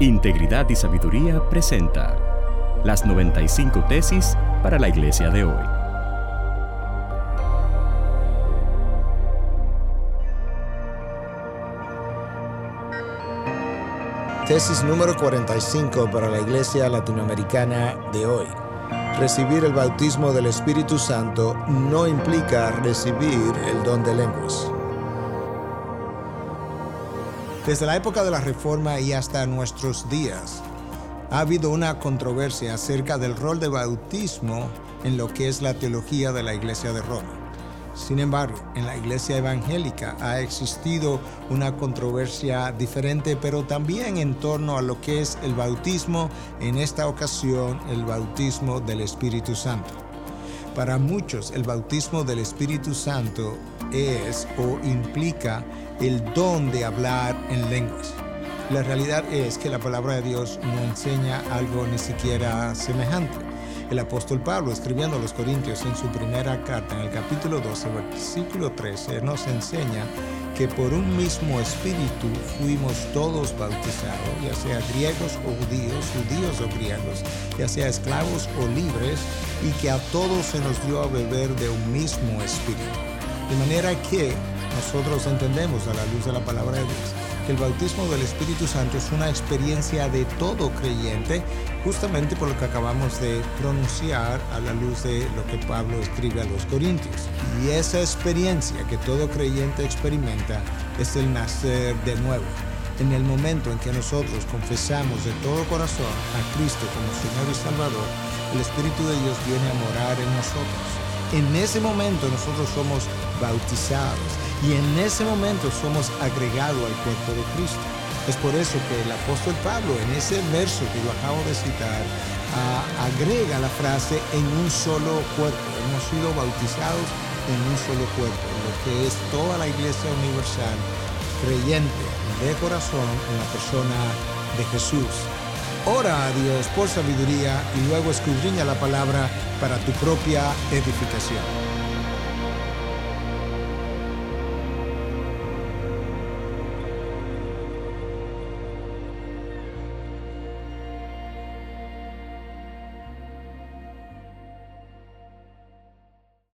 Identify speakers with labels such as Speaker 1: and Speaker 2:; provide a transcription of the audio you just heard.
Speaker 1: Integridad y Sabiduría presenta las 95 tesis para la iglesia de hoy.
Speaker 2: Tesis número 45 para la iglesia latinoamericana de hoy. Recibir el bautismo del Espíritu Santo no implica recibir el don de lenguas. Desde la época de la Reforma y hasta nuestros días, ha habido una controversia acerca del rol de bautismo en lo que es la teología de la Iglesia de Roma. Sin embargo, en la iglesia evangélica ha existido una controversia diferente, pero también en torno a lo que es el bautismo, en esta ocasión el bautismo del Espíritu Santo. Para muchos el bautismo del Espíritu Santo es o implica el don de hablar en lenguas. La realidad es que la palabra de Dios no enseña algo ni siquiera semejante. El apóstol Pablo, escribiendo a los Corintios en su primera carta, en el capítulo 12, versículo 13, nos enseña que por un mismo espíritu fuimos todos bautizados, ya sea griegos o judíos, judíos o griegos, ya sea esclavos o libres, y que a todos se nos dio a beber de un mismo espíritu. De manera que nosotros entendemos a la luz de la palabra de Dios que el bautismo del Espíritu Santo es una experiencia de todo creyente, justamente por lo que acabamos de pronunciar a la luz de lo que Pablo escribe a los Corintios. Y esa experiencia que todo creyente experimenta es el nacer de nuevo. En el momento en que nosotros confesamos de todo corazón a Cristo como Señor y Salvador, el Espíritu de Dios viene a morar en nosotros. En ese momento nosotros somos bautizados y en ese momento somos agregados al cuerpo de Cristo. Es por eso que el apóstol Pablo en ese verso que yo acabo de citar agrega la frase en un solo cuerpo. Hemos sido bautizados en un solo cuerpo, lo que es toda la iglesia universal creyente de corazón en la persona de Jesús. Ora a Dios por sabiduría y luego escudriña la palabra para tu propia edificación.